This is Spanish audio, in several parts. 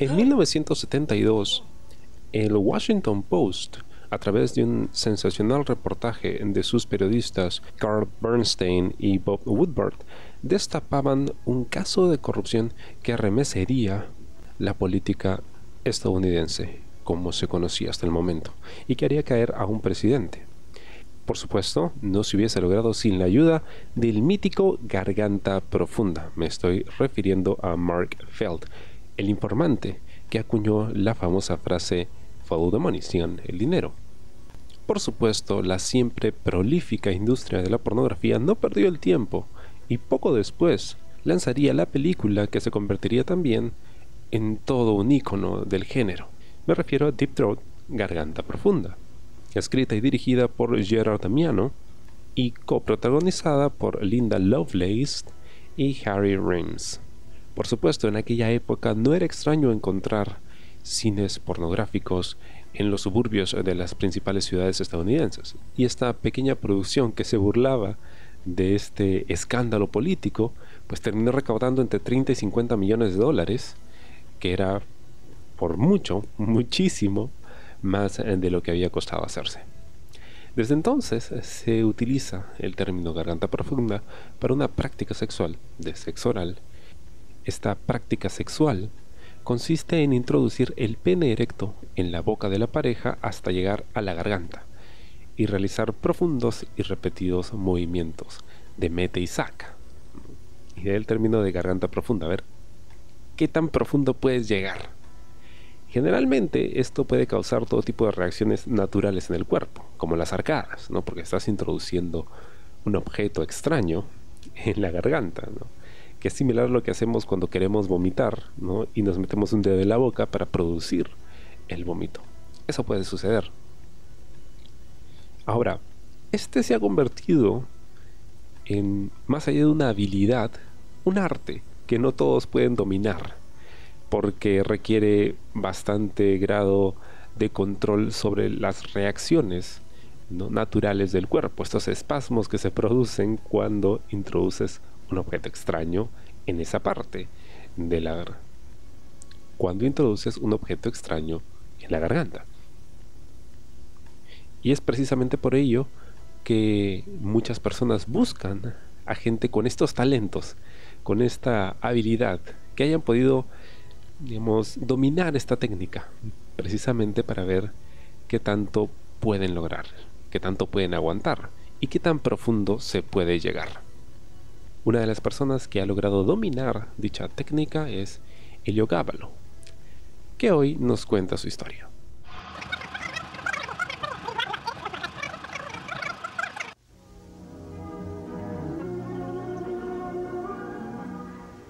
En 1972, el Washington Post, a través de un sensacional reportaje de sus periodistas Carl Bernstein y Bob Woodward, destapaban un caso de corrupción que arremecería la política estadounidense como se conocía hasta el momento y que haría caer a un presidente. Por supuesto, no se hubiese logrado sin la ayuda del mítico Garganta Profunda. Me estoy refiriendo a Mark Feld, el informante que acuñó la famosa frase sigan el dinero. Por supuesto, la siempre prolífica industria de la pornografía no perdió el tiempo y poco después lanzaría la película que se convertiría también en todo un ícono del género. Me refiero a Deep Throat, Garganta Profunda, escrita y dirigida por Gerard Damiano y coprotagonizada por Linda Lovelace y Harry Rims. Por supuesto, en aquella época no era extraño encontrar cines pornográficos en los suburbios de las principales ciudades estadounidenses. Y esta pequeña producción que se burlaba de este escándalo político, pues terminó recaudando entre 30 y 50 millones de dólares, que era por mucho, muchísimo más de lo que había costado hacerse. Desde entonces se utiliza el término garganta profunda para una práctica sexual de sexo oral esta práctica sexual consiste en introducir el pene erecto en la boca de la pareja hasta llegar a la garganta y realizar profundos y repetidos movimientos de mete y saca. Y el término de garganta profunda, a ver, ¿qué tan profundo puedes llegar? Generalmente esto puede causar todo tipo de reacciones naturales en el cuerpo, como las arcadas, ¿no? Porque estás introduciendo un objeto extraño en la garganta, ¿no? Que es similar a lo que hacemos cuando queremos vomitar, ¿no? Y nos metemos un dedo en la boca para producir el vómito. Eso puede suceder. Ahora, este se ha convertido en, más allá de una habilidad, un arte que no todos pueden dominar, porque requiere bastante grado de control sobre las reacciones naturales del cuerpo, estos espasmos que se producen cuando introduces un objeto extraño en esa parte de la. Cuando introduces un objeto extraño en la garganta. Y es precisamente por ello que muchas personas buscan a gente con estos talentos, con esta habilidad, que hayan podido, digamos, dominar esta técnica, precisamente para ver qué tanto pueden lograr, qué tanto pueden aguantar y qué tan profundo se puede llegar. Una de las personas que ha logrado dominar dicha técnica es Elio Gábalo, que hoy nos cuenta su historia.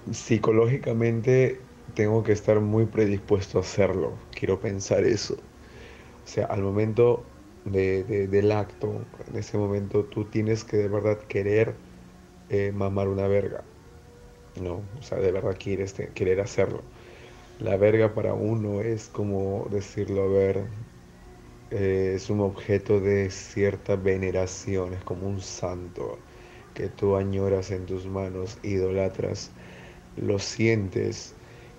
Psicológicamente tengo que estar muy predispuesto a hacerlo, quiero pensar eso. O sea, al momento del acto, en ese momento tú tienes que de verdad querer eh, mamar una verga. No, o sea, de verdad quieres querer hacerlo. La verga para uno es como decirlo, a ver, eh, es un objeto de cierta veneración, es como un santo que tú añoras en tus manos, idolatras, lo sientes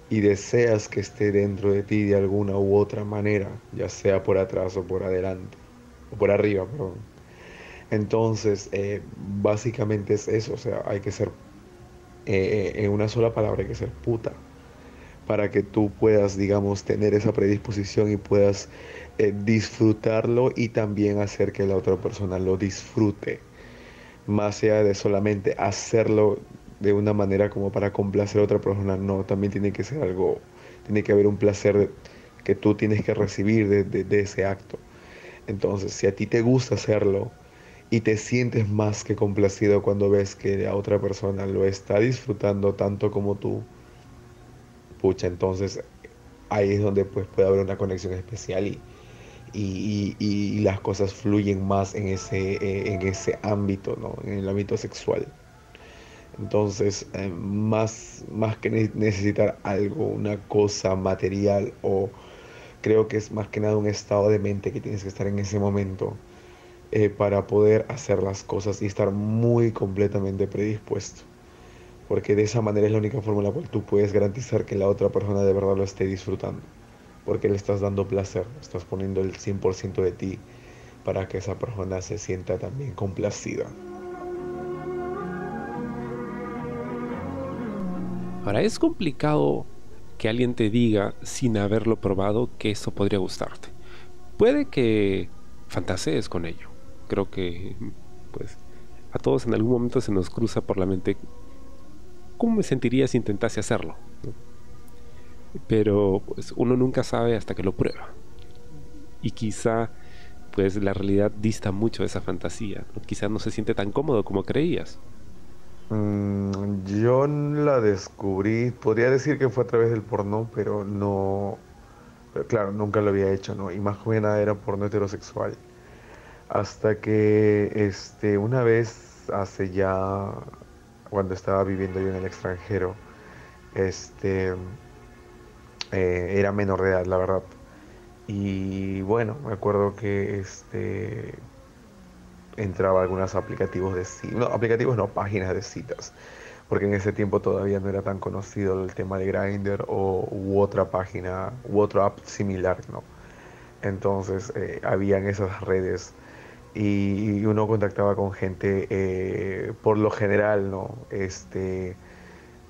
y deseas que esté dentro de ti de alguna u otra manera, ya sea por atrás o por adelante, o por arriba, perdón. Entonces, eh, básicamente es eso, o sea, hay que ser, eh, eh, en una sola palabra, hay que ser puta, para que tú puedas, digamos, tener esa predisposición y puedas disfrutarlo y también hacer que la otra persona lo disfrute, más allá de solamente hacerlo de una manera como para complacer a otra persona, no, también tiene que ser algo, tiene que haber un placer que tú tienes que recibir de ese acto. Entonces, si a ti te gusta hacerlo, y te sientes más que complacido cuando ves que la otra persona lo está disfrutando tanto como tú, pucha, entonces ahí es donde pues puede haber una conexión especial y, y, las cosas fluyen más en ese, eh, en ese ámbito, ¿no? en el ámbito sexual. Entonces, eh, más, más que necesitar algo, una cosa material o creo que es más que nada un estado de mente que tienes que estar en ese momento eh, para poder hacer las cosas y estar muy completamente predispuesto. Porque de esa manera es la única forma en la cual tú puedes garantizar que la otra persona de verdad lo esté disfrutando. Porque le estás dando placer, estás poniendo el 100% de ti para que esa persona se sienta también complacida. Ahora, es complicado que alguien te diga sin haberlo probado que eso podría gustarte. Puede que fantasees con ello. Creo que pues a todos en algún momento se nos cruza por la mente cómo me sentiría si intentase hacerlo. Pero pues uno nunca sabe hasta que lo prueba. Y quizá pues la realidad dista mucho de esa fantasía. Quizá no se siente tan cómodo como creías. Mm, yo la descubrí, podría decir que fue a través del porno, pero no, claro, nunca lo había hecho, ¿no? Y más que era porno heterosexual. Hasta que este, una vez, hace ya, cuando estaba viviendo yo en el extranjero, este, eh, era menor de edad, la verdad. Y bueno, me acuerdo que este, entraba a algunos aplicativos de citas, no, aplicativos no, páginas de citas, porque en ese tiempo todavía no era tan conocido el tema de Grindr o u otra página, u otra app similar, ¿no? Entonces, eh, habían esas redes y, uno contactaba con gente, eh, por lo general, ¿no? Este,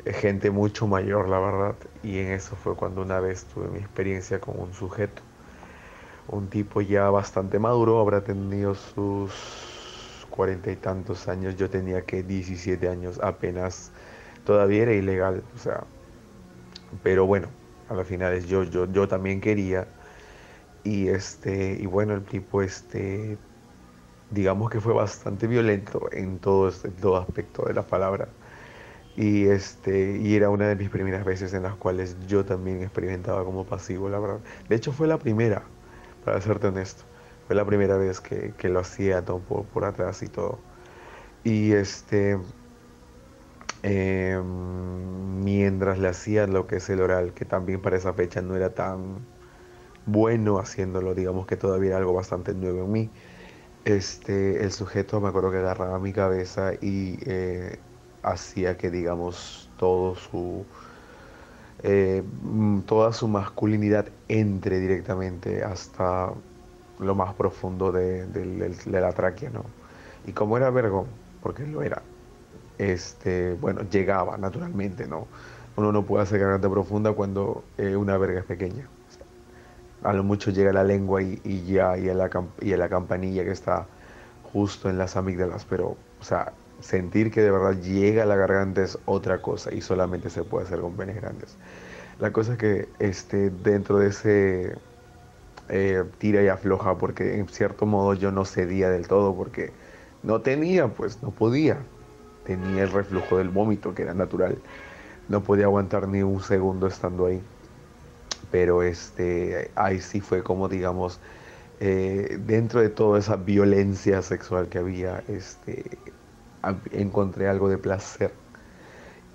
gente mucho mayor, la verdad, y en eso fue cuando una vez tuve mi experiencia con un sujeto, un tipo ya bastante maduro, habrá tenido sus cuarenta y tantos años, yo tenía que 17 años apenas, todavía era ilegal, o sea, pero bueno, a las finales yo, yo, yo también quería, y este, y bueno, el tipo este, digamos que fue bastante violento en todo, en todo aspecto de la palabra. Y, este, y era una de mis primeras veces en las cuales yo también experimentaba como pasivo, la verdad. De hecho fue la primera, para serte honesto. Fue la primera vez que, lo hacía todo por, atrás y todo. Y este, em, mientras le hacía lo que es el oral, que también para esa fecha no era tan bueno haciéndolo, digamos que todavía era algo bastante nuevo en mí. Este, el sujeto me acuerdo que agarraba mi cabeza y eh, hacía que, digamos, todo su, eh, toda su masculinidad entre directamente hasta lo más profundo de, la tráquea, ¿no? Y como era vergón, porque lo era, este, bueno, llegaba naturalmente, ¿no? Uno no puede hacer garganta profunda cuando eh, una verga es pequeña. A lo mucho llega la lengua y, ya, y a, la, campanilla que está justo en las amígdalas, pero, o sea, sentir que de verdad llega a la garganta es otra cosa y solamente se puede hacer con penes grandes. La cosa es que este, dentro de ese eh, tira y afloja porque en cierto modo yo no cedía del todo porque no tenía, pues no podía. Tenía el reflujo del vómito que era natural. No podía aguantar ni un segundo estando ahí. Pero este, ahí sí fue como digamos, eh, dentro de toda esa violencia sexual que había, este, encontré algo de placer.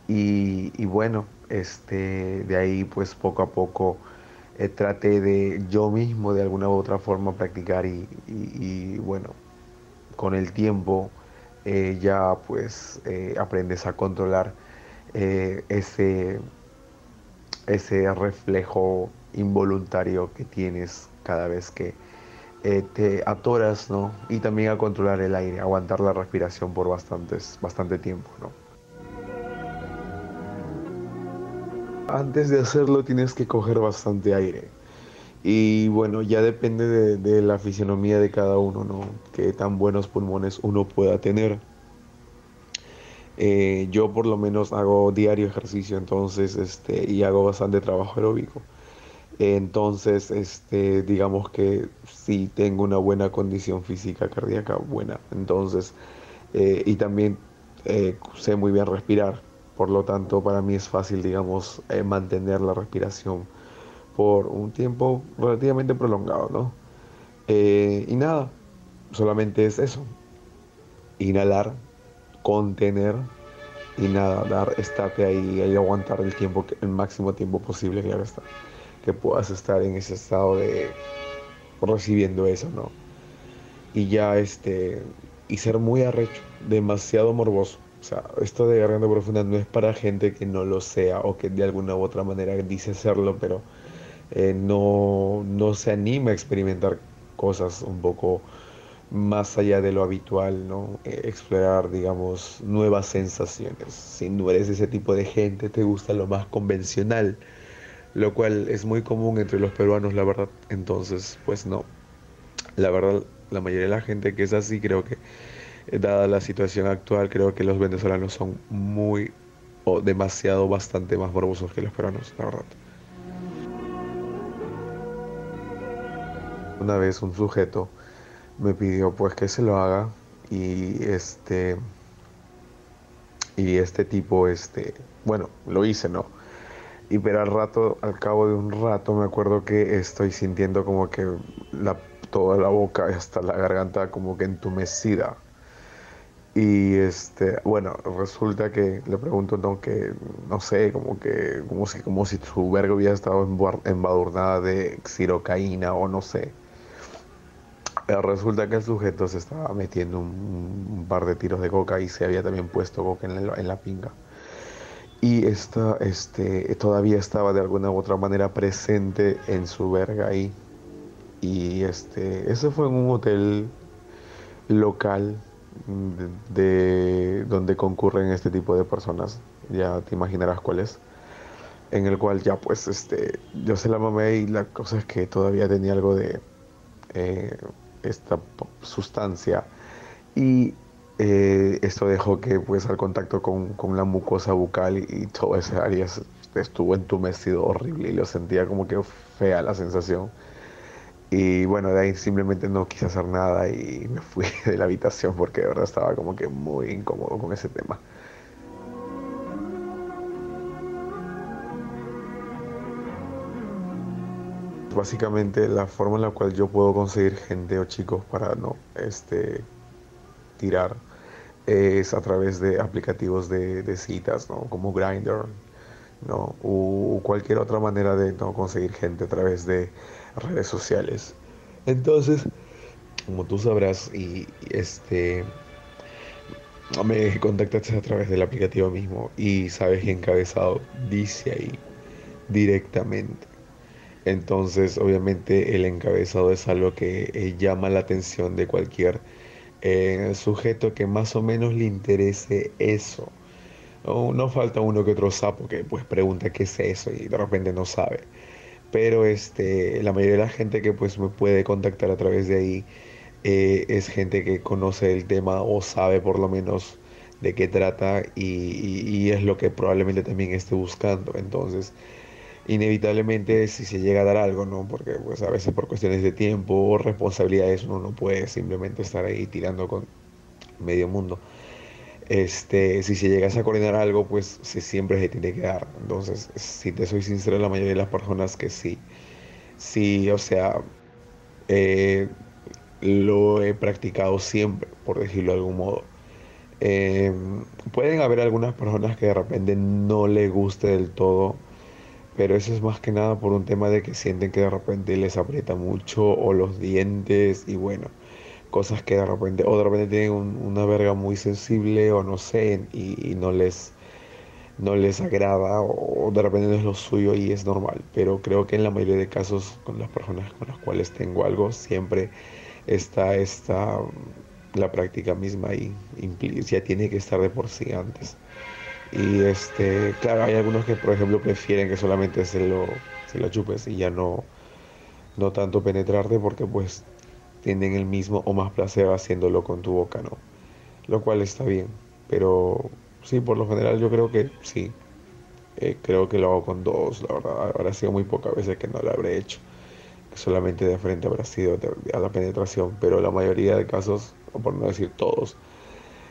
Y, bueno, este, de ahí pues poco a poco eh, traté de yo mismo de alguna u otra forma practicar y, bueno, con el tiempo eh, ya pues aprendes a controlar ese, ese reflejo involuntario que tienes cada vez que te atoras, ¿no? Y también a controlar el aire, aguantar la respiración por bastantes, bastante tiempo, ¿no? antes de hacerlo tienes que coger bastante aire. Y bueno, ya depende de, la fisionomía de cada uno, ¿no? Qué tan buenos pulmones uno pueda tener. Eh, yo por lo menos hago diario ejercicio, entonces, este, y hago bastante trabajo aeróbico. Entonces, este, digamos que sí tengo una buena condición física cardíaca, buena. Entonces, eh, y también eh, sé muy bien respirar. Por lo tanto, para mí es fácil, digamos, eh, mantener la respiración por un tiempo relativamente prolongado, ¿no? Eh, y nada, solamente es eso. Inhalar, contener y nada, dar, estate ahí y aguantar el tiempo, el máximo tiempo posible, que está. Que puedas estar en ese estado de recibiendo eso, ¿no? y ya este y ser muy arrecho, demasiado morboso. O sea, esto de garganta profunda no es para gente que no lo sea o que de alguna u otra manera dice serlo, pero eh, no, no se anima a experimentar cosas un poco más allá de lo habitual, ¿no? Eh, explorar, digamos, nuevas sensaciones. Si no eres ese tipo de gente, te gusta lo más convencional, lo cual es muy común entre los peruanos, la verdad. Entonces, pues no. La verdad, la mayoría de la gente que es así, creo que, eh, dada la situación actual, creo que los venezolanos son muy o demasiado bastante más morbosos que los peruanos, la verdad. Una vez un sujeto me pidió pues que se lo haga. Y este y este tipo este bueno lo hice no y pero al rato al cabo de un rato me acuerdo que estoy sintiendo como que la toda la boca hasta la garganta como que entumecida. Y este bueno resulta que le pregunto no que no sé como que como si como si su verga hubiera estado embadurnada de xirocaína o no sé resulta que el sujeto se estaba metiendo un, par de tiros de coca y se había también puesto coca en la, pinga. Y esta, este, todavía estaba de alguna u otra manera presente en su verga ahí. Y este, eso fue en un hotel local de, donde concurren este tipo de personas. Ya te imaginarás cuál es en el cual ya pues este yo se la mamé y la cosa es que todavía tenía algo de eh, esta sustancia. Y eh, esto dejó que pues al contacto con, la mucosa bucal y, todo ese área estuvo entumecido horrible y lo sentía como que fea la sensación. Y bueno de ahí simplemente no quise hacer nada y me fui de la habitación porque de verdad estaba como que muy incómodo con ese tema básicamente la forma en la cual yo puedo conseguir gente o chicos para no este, tirar es a través de aplicativos de, citas, ¿no? como Grindr, ¿no? o cualquier otra manera de no conseguir gente a través de redes sociales. Entonces, como tú sabrás, y este me contactaste a través del aplicativo mismo y sabes que encabezado dice ahí directamente entonces, obviamente, el encabezado es algo que eh, llama la atención de cualquier eh, sujeto que más o menos le interese eso. No, falta uno que otro sapo que pues pregunta qué es eso y de repente no sabe. Pero este, la mayoría de la gente que pues me puede contactar a través de ahí eh, es gente que conoce el tema o sabe por lo menos de qué trata y, y es lo que probablemente también esté buscando. Entonces, inevitablemente si se llega a dar algo, ¿no? Porque pues a veces por cuestiones de tiempo o responsabilidades uno no puede simplemente estar ahí tirando con medio mundo. Este, si se llegase a coordinar algo, pues se, siempre se tiene que dar. Entonces, si te soy sincero, la mayoría de las personas que sí, sí, o sea, eh, lo he practicado siempre, por decirlo de algún modo. Em, pueden haber algunas personas que de repente no le guste del todo pero eso es más que nada por un tema de que sienten que de repente les aprieta mucho o los dientes y bueno, cosas que de repente, o de repente tienen una verga muy sensible o no sé, y, no les no les agrada o de repente no es lo suyo y es normal, pero creo que en la mayoría de casos con las personas con las cuales tengo algo siempre está esta la práctica misma y ya tiene que estar de por sí antes. Y este, claro, hay algunos que por ejemplo prefieren que solamente se lo, se lo chupes y ya no, no tanto penetrarte porque pues tienen el mismo o más placer haciéndolo con tu boca, ¿no? Lo cual está bien, pero sí, por lo general yo creo que sí. Eh, creo que lo hago con dos, la verdad. Habrá sido muy pocas veces que no lo habré hecho. Solamente de frente habrá sido a la penetración, pero la mayoría de casos, o por no decir todos,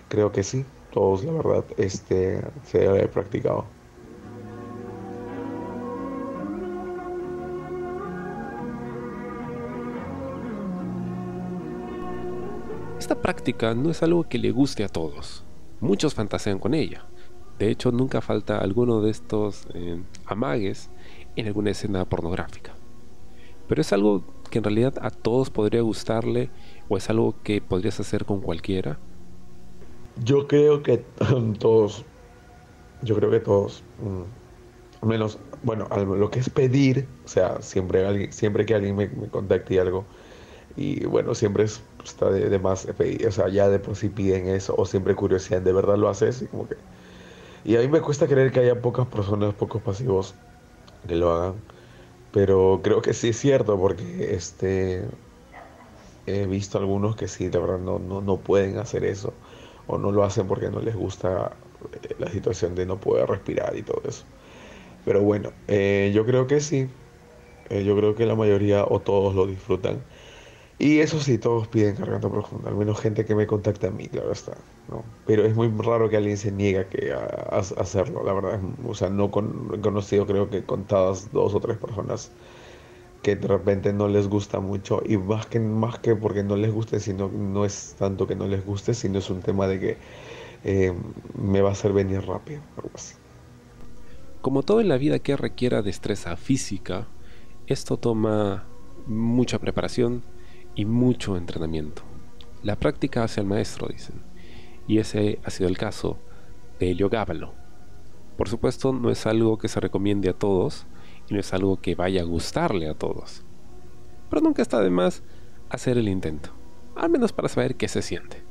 creo que sí todos, la verdad, este, se debe haber practicado. Esta práctica no es algo que le guste a todos. Muchos fantasean con ella. De hecho, nunca falta alguno de estos eh, amagues en alguna escena pornográfica. Pero es algo que en realidad a todos podría gustarle o es algo que podrías hacer con cualquiera? Yo creo que todos, yo creo que todos, mm, menos, bueno, lo que es pedir, o sea, siempre, siempre que alguien me, contacte y algo, y bueno, siempre está de, más pedir, o sea, ya de por sí piden eso, o siempre curiosidad, ¿de verdad lo haces? Y como que... Y a mí me cuesta creer que haya pocas personas, pocos pasivos que lo hagan, pero creo que sí es cierto, porque este, he visto algunos que sí, de verdad no, no, no pueden hacer eso o no lo hacen porque no les gusta eh, la situación de no poder respirar y todo eso. Pero bueno, eh, yo creo que sí. Eh, yo creo que la mayoría o todos lo disfrutan. Y eso sí, todos piden garganta profunda, al menos gente que me contacta a mí, claro está. ¿no? Pero es muy raro que alguien se niegue que a, hacerlo, la verdad. O sea, no con, conocido creo que contadas dos o tres personas que de repente no les gusta mucho y más que, más que porque no les guste, sino no es tanto que no les guste, sino es un tema de que eh, me va a hacer venir rápido, Como todo en la vida que requiera destreza física, esto toma mucha preparación y mucho entrenamiento. La práctica hace al maestro, dicen, y ese ha sido el caso de Helio Gábalo. Por supuesto, no es algo que se recomiende a todos, no es algo que vaya a gustarle a todos. Pero nunca está de más hacer el intento, al menos para saber qué se siente.